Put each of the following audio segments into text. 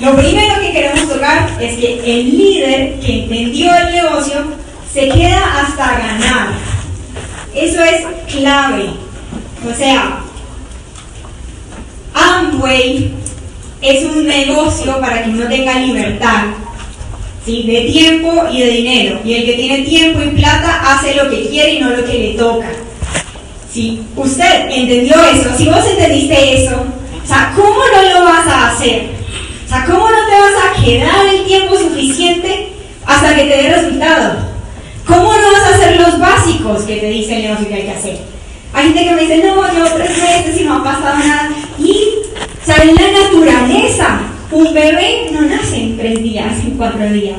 Lo primero que queremos tocar es que el líder que entendió el negocio se queda hasta ganar. Eso es clave. O sea, Amway es un negocio para quien no tenga libertad. ¿sí? De tiempo y de dinero. Y el que tiene tiempo y plata hace lo que quiere y no lo que le toca. Si usted entendió eso, si vos entendiste eso, ¿cómo no lo vas a hacer? O sea, ¿cómo no te vas a quedar el tiempo suficiente hasta que te dé resultado? ¿Cómo no vas a hacer los básicos que te dice el negocio que hay que hacer? Hay gente que me dice, no, llevo tres meses y no ha pasado nada. Y, o sea, en la naturaleza, un bebé no nace en tres días, en cuatro días.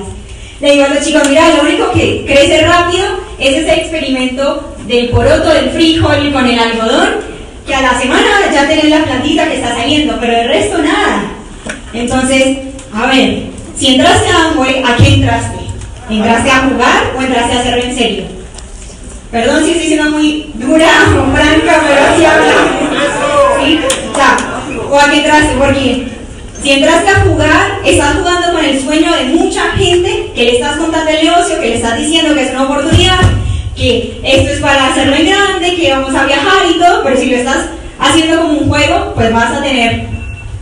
Le digo a los chicos, mira, lo único que crece rápido es ese experimento del poroto, del frijol con el algodón, que a la semana ya tenés la plantita que está saliendo, pero el resto nada. Entonces, a ver, si entraste a Amway, ¿a qué entraste? ¿Entraste a jugar o entraste a hacerlo en serio? Perdón si estoy siendo muy dura o franca, pero así habla. ¿Sí? Ya. ¿O a qué entraste? Porque si entraste a jugar, estás jugando con el sueño de mucha gente que le estás contando el negocio, que le estás diciendo que es una oportunidad, que esto es para hacerlo en grande, que vamos a viajar y todo, pero si lo estás haciendo como un juego, pues vas a tener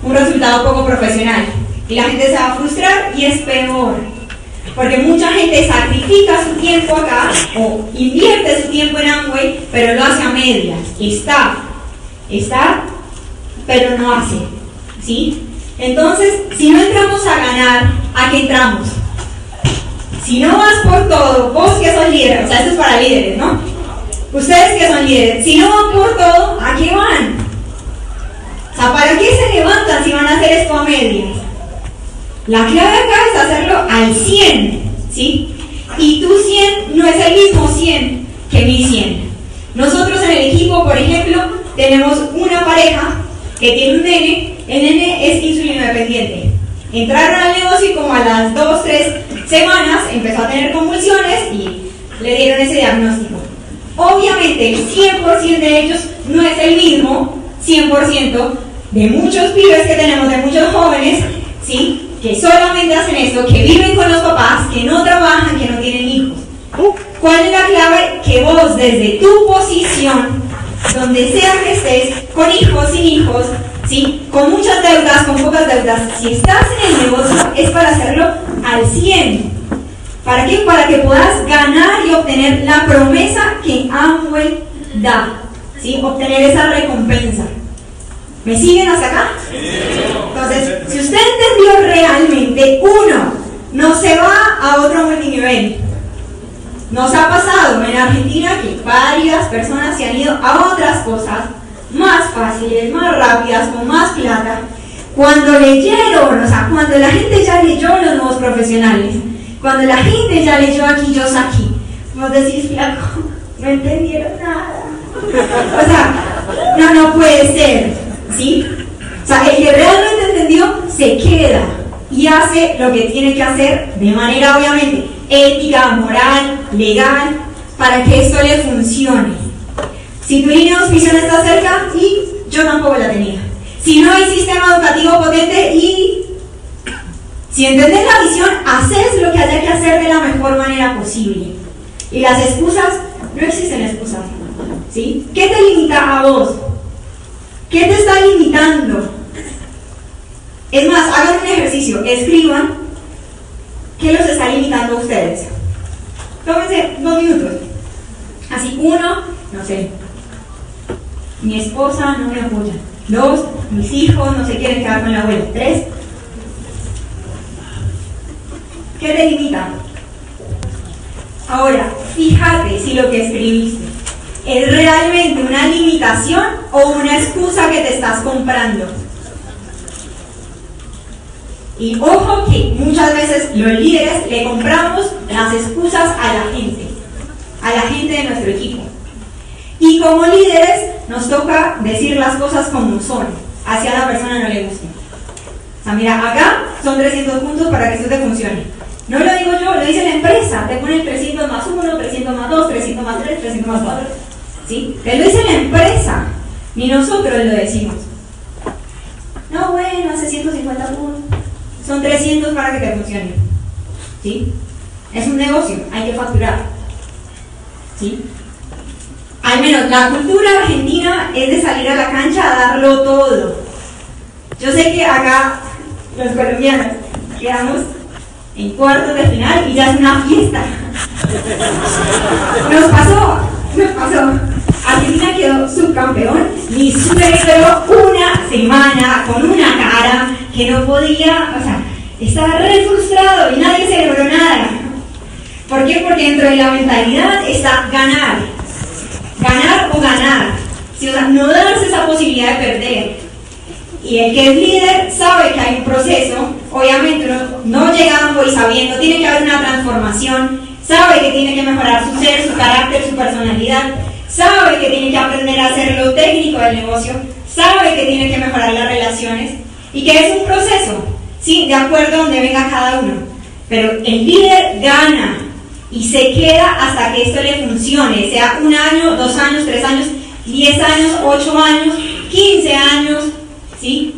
un resultado poco profesional. Y la gente se va a frustrar y es peor. Porque mucha gente sacrifica su tiempo acá o invierte su tiempo en Amway, pero lo hace a medias. Está, está, pero no hace. ¿Sí? Entonces, si no entramos a ganar, ¿a qué entramos? Si no vas por todo, vos que sos líder, o sea, esto es para líderes, ¿no? Ustedes que son líderes, si no van por todo, ¿a qué van? O sea, ¿para qué se levantan si van a hacer esto a medias? La clave acá es hacerlo al 100, ¿sí? Y tu 100 no es el mismo 100 que mi 100. Nosotros en el equipo, por ejemplo, tenemos una pareja que tiene un nene, el nene es insulino dependiente. Entraron al negocio y como a las 2, 3 semanas empezó a tener convulsiones y le dieron ese diagnóstico. Obviamente el 100% de ellos no es el mismo 100% de muchos pibes que tenemos, de muchos jóvenes, ¿sí? que solamente hacen eso, que viven con los papás, que no trabajan, que no tienen hijos. ¿Cuál es la clave? Que vos desde tu posición, donde sea que estés, con hijos, sin hijos, ¿sí? con muchas deudas, con pocas deudas, si estás en el negocio es para hacerlo al 100. ¿Para qué? Para que puedas ganar y obtener la promesa que Amway da. ¿sí? Obtener esa recompensa. ¿Me siguen hasta acá? Entonces, si usted entendió realmente, uno, no se va a otro multinivel. Nos ha pasado en Argentina que varias personas se han ido a otras cosas más fáciles, más rápidas, con más plata. Cuando leyeron, o sea, cuando la gente ya leyó los nuevos profesionales, cuando la gente ya leyó aquí, yo aquí, vos decís, flaco, no entendieron nada. O sea, no, no puede ser, ¿sí? O sea, el que realmente entendió se queda y hace lo que tiene que hacer de manera obviamente ética, moral, legal, para que esto le funcione. Si tu línea de auspicio está cerca, y yo tampoco la tenía. Si no hay sistema educativo potente y si entendés la visión, haces lo que haya que hacer de la mejor manera posible. Y las excusas, no existen excusas. ¿sí? ¿Qué te limita a vos? ¿Qué te está limitando? Es más, hagan un ejercicio, escriban qué los está limitando a ustedes. Tómense dos minutos. Así, uno, no sé, mi esposa no me apoya. Dos, mis hijos no se quieren quedar con la abuela. Tres, ¿qué te limita? Ahora, fíjate si lo que escribiste es realmente una limitación o una excusa que te estás comprando. Y ojo que muchas veces los líderes le compramos las excusas a la gente, a la gente de nuestro equipo. Y como líderes nos toca decir las cosas como son, hacia la persona no le guste. O sea, mira, acá son 300 puntos para que esto te funcione. No lo digo yo, lo dice la empresa. Te pone 300 más 1, 300 más 2, 300 más 3, 300 más 4. ¿Sí? Te lo dice la empresa. Ni nosotros lo decimos. No, bueno, hace 150 puntos. son 300 para que te funcione. ¿Sí? Es un negocio, hay que facturar. ¿Sí? Al menos la cultura argentina es de salir a la cancha a darlo todo. Yo sé que acá los colombianos quedamos en cuartos de final y ya es una fiesta. Nos pasó, nos pasó. Argentina quedó subcampeón y superó una semana con una cara que no podía, o sea, estaba re frustrado y nadie celebró nada. ¿Por qué? Porque dentro de la mentalidad está ganar. Ganar o ganar. o sea, no darse esa posibilidad de perder. Y el que es líder sabe que hay un proceso, obviamente no, llegando y sabiendo, tiene que haber una transformación, sabe que tiene que mejorar su ser, su carácter, su personalidad, sabe que tiene que aprender a hacer lo técnico del negocio, sabe que tiene que mejorar las relaciones y que es un proceso, sí, de acuerdo a donde venga cada uno. Pero el líder gana y se queda hasta que esto le funcione, sea un año, dos años, tres años, diez años, ocho años, quince años, ¿sí?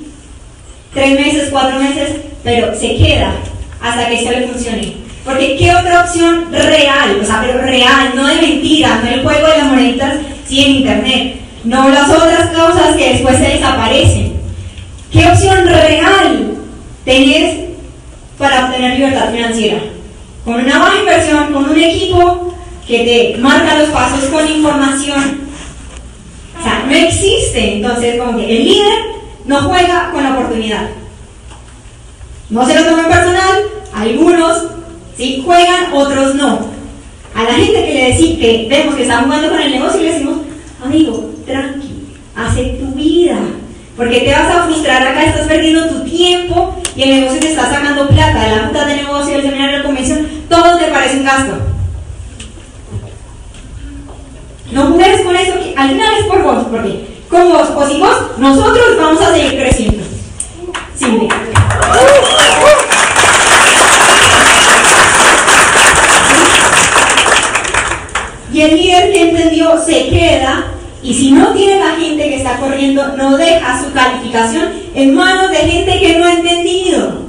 Tres meses, cuatro meses, pero se queda hasta que esto le funcione. Porque ¿qué otra opción real? O sea, pero real, no de mentiras, no el juego de las moneditas, sí en internet. No las otras cosas que después se desaparecen. ¿Qué opción real tenés para obtener libertad financiera? Con una baja inversión, con un equipo que te marca los pasos con información. O sea, no existe. Entonces, como que el líder no juega con la oportunidad. No se lo tomen personal, algunos sí juegan, otros no. A la gente que le decimos que vemos que está jugando con el negocio, le decimos, amigo, tranqui, hace tu vida. Porque te vas a frustrar acá, estás perdiendo tu tiempo y el negocio te está sacando plata la puta de negocio, del seminario de convención, todo te parece un gasto. No juegues con eso, que al final es por vos, porque con vos o sin vos, nosotros vamos a seguir creciendo. Sin Y el líder que entendió se queda y si no tiene la gente que está corriendo, no deja su calificación en manos de gente que no ha entendido.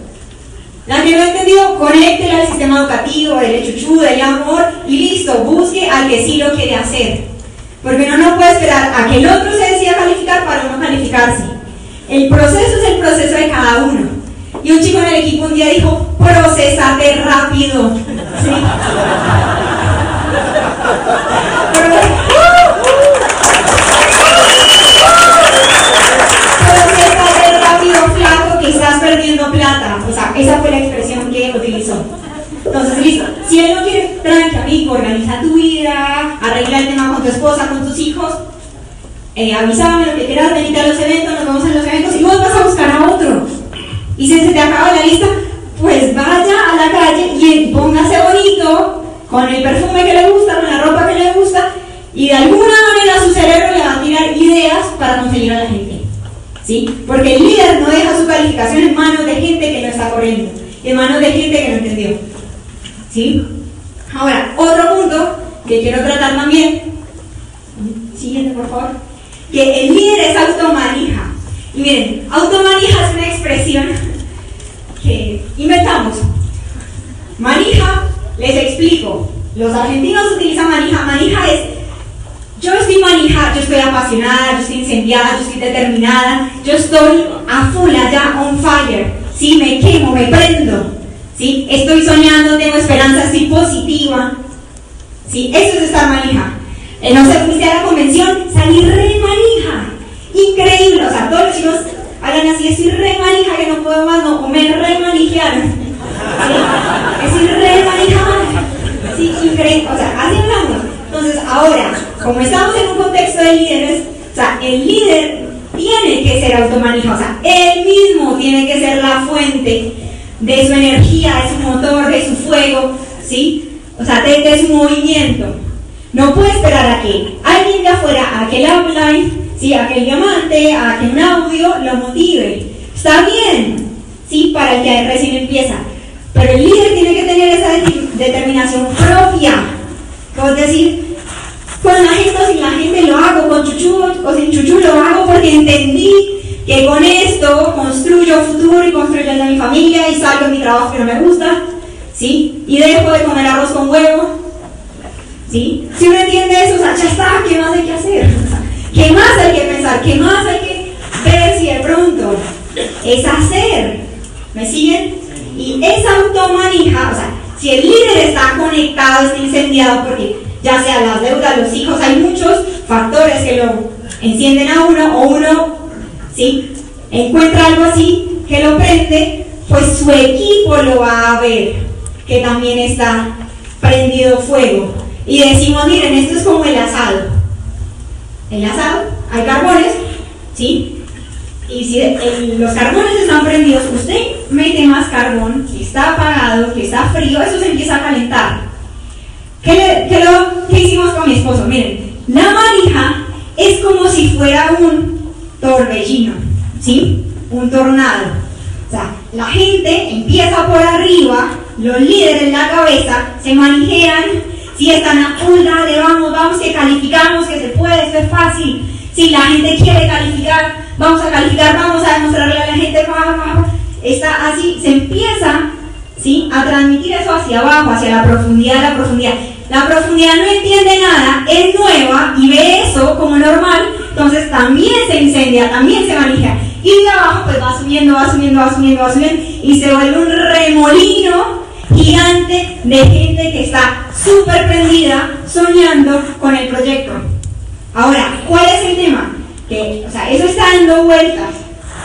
La que no ha entendido, conéctela al sistema educativo, el chuchu, el amor y listo, busque al que sí lo quiere hacer. Porque uno no puede esperar a que el otro se decida calificar para uno calificarse. El proceso es el proceso de cada uno. Y un chico en el equipo un día dijo, procesate rápido. Estás perdiendo plata. O sea, esa fue la expresión que utilizó. Entonces, listo. Si él no quiere, tranqui, amigo, organiza tu vida, arregla el tema con tu esposa, con tus hijos, eh, avísame lo que quieras, venite a los eventos, nos vemos en los eventos y vos vas a buscar a otro. Y si se te acaba la lista, pues vaya a la calle y póngase bonito, con el perfume que le gusta, con la ropa que le gusta, y de alguna manera su cerebro le va a tirar ideas para conseguir a la gente. ¿Sí? Porque el líder no deja su calificación en manos de gente que no está corriendo, en manos de gente que no entendió. ¿Sí? Ahora, otro punto que quiero tratar también, siguiente por favor, que el líder es automanija. Y miren, automanija es una expresión que inventamos. Manija, les explico, los argentinos utilizan manija, manija es yo estoy manija, yo estoy apasionada, yo estoy incendiada, yo estoy determinada, yo estoy a full allá, on fire, sí, me quemo, me prendo. ¿sí? Estoy soñando, tengo esperanza, estoy positiva, ¿sí? Eso es estar manija. Eh, no sé, fuiste a la convención, salí re manija, increíble, o todos los chicos hablan así, estoy re manija, que no puedo más, no, o me re manijearon, ¿sí? Sí, increíble, o sea, así hablamos. Entonces, ahora, como estamos en un contexto de líderes, o sea, el líder tiene que ser automanija, o sea, él mismo tiene que ser la fuente de su energía, de su motor, de su fuego, ¿sí? O sea, de, su movimiento. No puede esperar a que alguien de afuera, a que el outline, ¿sí? a que el diamante, a que audio lo motive. Está bien, ¿sí? Para el que recién empieza. Pero el líder tiene que tener esa determinación propia. Es decir, con la gente o sin la gente lo hago, con chuchu o sin chuchu lo hago porque entendí que con esto construyo futuro y construyo el de mi familia y salgo de mi trabajo que no me gusta, ¿sí? Y dejo de comer arroz con huevo, ¿sí? Si uno entiende eso, o sea, ya está, ¿qué más hay que hacer? ¿Qué más hay que pensar? ¿Qué más hay que ver si de pronto es hacer? ¿Me siguen? Y esa automanija, o sea, si el líder está conectado, está incendiado, porque ya sea las deudas, los hijos, hay muchos factores que lo encienden a uno o uno, ¿sí? Encuentra algo así que lo prende, pues su equipo lo va a ver, que también está prendido fuego. Y decimos, miren, esto es como el asado. El asado, hay carbones, ¿sí? Y si los carbones están prendidos, usted mete más carbón, si está apagado, que está frío, eso se empieza a calentar. ¿Qué, qué, lo, ¿Qué hicimos con mi esposo? Miren, la manija es como si fuera un torbellino, ¿sí? Un tornado. O sea, la gente empieza por arriba, los líderes en la cabeza se manijean, si están a full, dale, vamos, vamos, que calificamos, que se puede, eso es fácil. Si la gente quiere calificar, vamos a calificar, vamos a demostrarle a la gente, está así, se empieza ¿sí? a transmitir eso hacia abajo, hacia la profundidad la profundidad. La profundidad no entiende nada, es nueva y ve eso como normal, entonces también se incendia, también se maneja. Y de abajo pues va subiendo, va subiendo, va subiendo, va subiendo y se vuelve un remolino gigante de gente que está súper prendida soñando con el proyecto. Ahora, ¿cuál es el tema? Que, o sea, eso está dando vueltas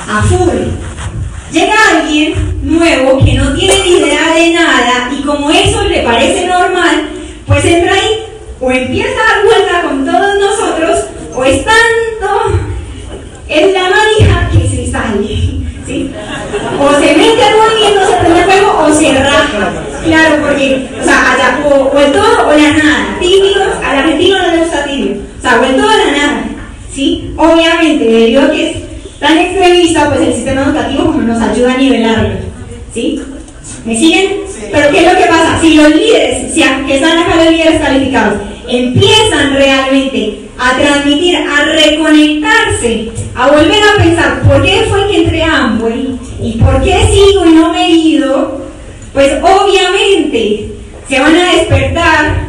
a full. Llega alguien nuevo que no tiene ni idea de nada y como eso le parece normal, pues entra ahí o empieza a dar vuelta con todos nosotros o es tanto, es la manija que se sale. ¿sí? O se mete al movimiento, se prende fuego o se raja. Claro, porque, o sea, allá, o, el todo o la nada. Tímidos, al argentino no le gusta tibio. O sea, o el todo o la nada. ¿Sí? Obviamente, debido a que es tan extremista, pues el sistema educativo nos ayuda a nivelarlo, ¿sí? ¿Me siguen? Pero ¿qué es lo que pasa? Si los líderes, si que están acá los líderes calificados, empiezan realmente a transmitir, a reconectarse, a volver a pensar por qué fue que entré a Amway y por qué sigo y no me he ido, pues obviamente se van a despertar,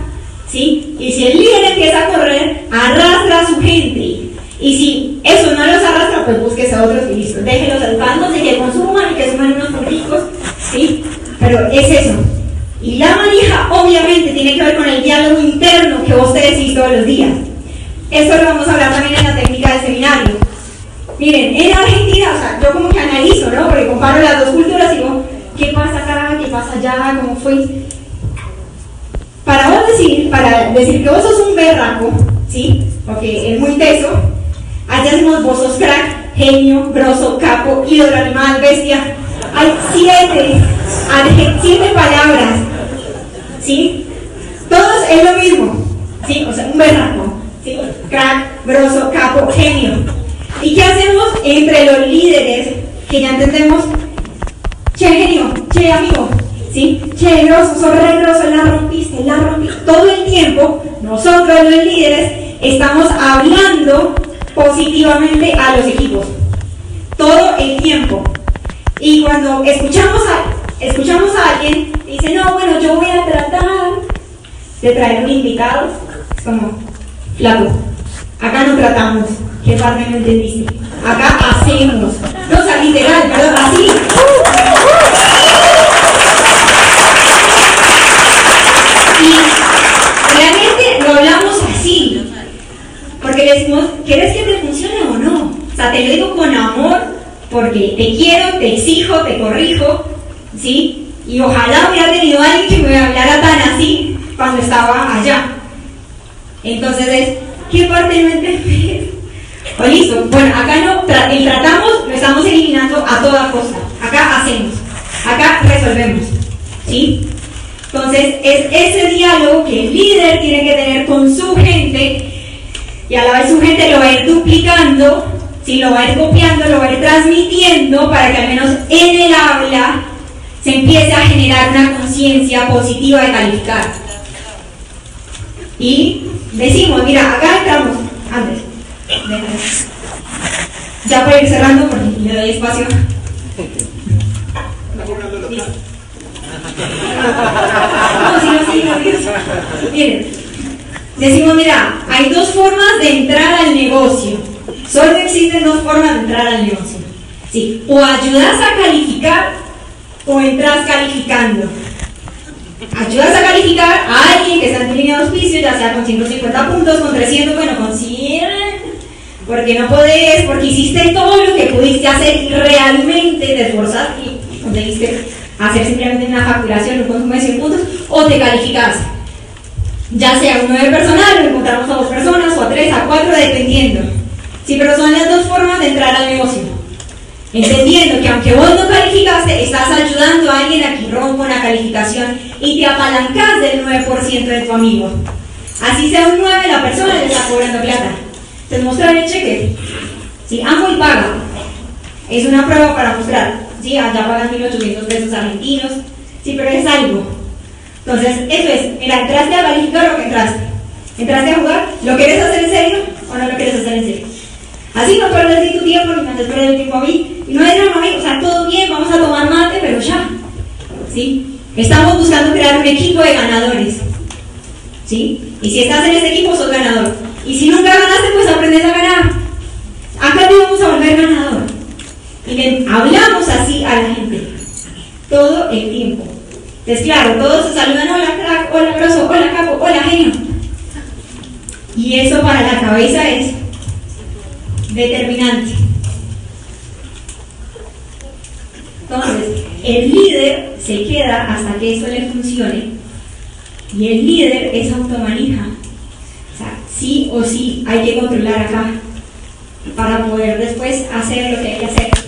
¿sí? Y si el líder empieza a correr, arrastra a su gente y si eso no los arrastra, pues búsquese a otros y listo. Déjenlos educándose, que consuman y que sumen unos ricos, ¿sí? Pero es eso. Y la manija, obviamente, tiene que ver con el diálogo interno que vos decís todos los días. Eso lo vamos a hablar también en la técnica del seminario. Miren, en Argentina, o sea, yo como que analizo, ¿no? Porque comparo las dos culturas y digo, ¿qué pasa acá? ¿Qué pasa allá? ¿Cómo fue? Para vos decir, para decir que vos sos un berraco, ¿sí? Porque es muy teso, Allá hacemos vos sos crack, genio, grosso, capo, ídolo, animal, bestia. Hay siete, siete palabras. ¿Sí? Todos es lo mismo. ¿Sí? O sea, un berraco. ¿Sí? Crack, grosso, capo, genio. ¿Y qué hacemos entre los líderes que ya entendemos? Che, genio, che, amigo. ¿Sí? Che, grosso, sos re grosso, la rompiste, la rompiste. Todo el tiempo, nosotros los líderes estamos hablando positivamente a los equipos. Todo el tiempo. Y cuando escuchamos a, escuchamos a alguien, dice, no, bueno, yo voy a tratar de traer un invitado. Es como, flaco, acá no tratamos. ¿Qué parte no entendiste? Acá hacemos. No, o sea, literal, pero así. Y realmente lo hablamos así. Porque le decimos, ¿quieres que te funcione o no? O sea, te lo digo con amor, porque te quiero, te exijo, te corrijo, ¿sí? Y ojalá hubiera tenido alguien que me hablara tan así cuando estaba allá. Entonces es, ¿qué parte no entendés? O listo, bueno, acá no, el tratamos lo estamos eliminando a toda costa. Acá hacemos, acá resolvemos, ¿sí? Entonces es ese diálogo que el líder tiene que tener con su gente y a la vez su gente lo va a ir duplicando, si lo va a ir copiando, lo va a ir transmitiendo para que al menos en el habla se empiece a generar una conciencia positiva de calificar. Y decimos, mira, acá estamos, antes, ya para ir cerrando, porque le doy espacio. No, sí, no, sí, no. Miren, decimos, mira, hay dos formas de entrar al negocio. Solo existen dos formas de entrar al negocio. Sí, o ayudas a calificar o entras calificando. Ayudas a calificar a alguien que está en tu línea de auspicio, ya sea con 150 puntos, con 300, bueno, con 100, porque no podés, porque hiciste todo lo que pudiste hacer y realmente te esforzaste y conseguiste hacer simplemente una facturación, un consumo de 100 puntos, o te calificas. Ya sea uno de personal, lo encontramos a dos personas, o a tres, a cuatro, dependiendo. Sí, pero son las dos formas de entrar al negocio. Entendiendo que aunque vos no calificaste, estás ayudando a alguien a que rompa una calificación y te apalancas del 9% de tu amigo. Así sea un 9, la persona le está cobrando plata. Te mostrar el cheque. Si amo y paga. Es una prueba para mostrar. Sí, allá pagan 1.800 pesos argentinos. Sí, pero es algo. Entonces, eso es. Entraste a calificar o que entraste. ¿Entraste a jugar? ¿Lo quieres hacer en serio o no lo quieres hacer en serio? Así no pierdes ni tu tiempo ni me perder el tiempo a mí. Y no es drama, o sea, todo bien, vamos a tomar mate, pero ya. ¿Sí? Estamos buscando crear un equipo de ganadores. ¿Sí? Y si estás en ese equipo, sos ganador. Y si nunca ganaste, pues aprendes a ganar. Acá te vamos a volver ganador. Y hablamos así a la gente. Todo el tiempo. Entonces, claro, todos se saludan, hola crack, hola grosso, hola capo, hola genio. Y eso para la cabeza es determinante. Entonces, el líder se queda hasta que eso le funcione y el líder es automanija. O sea, sí o sí hay que controlar acá para poder después hacer lo que hay que hacer.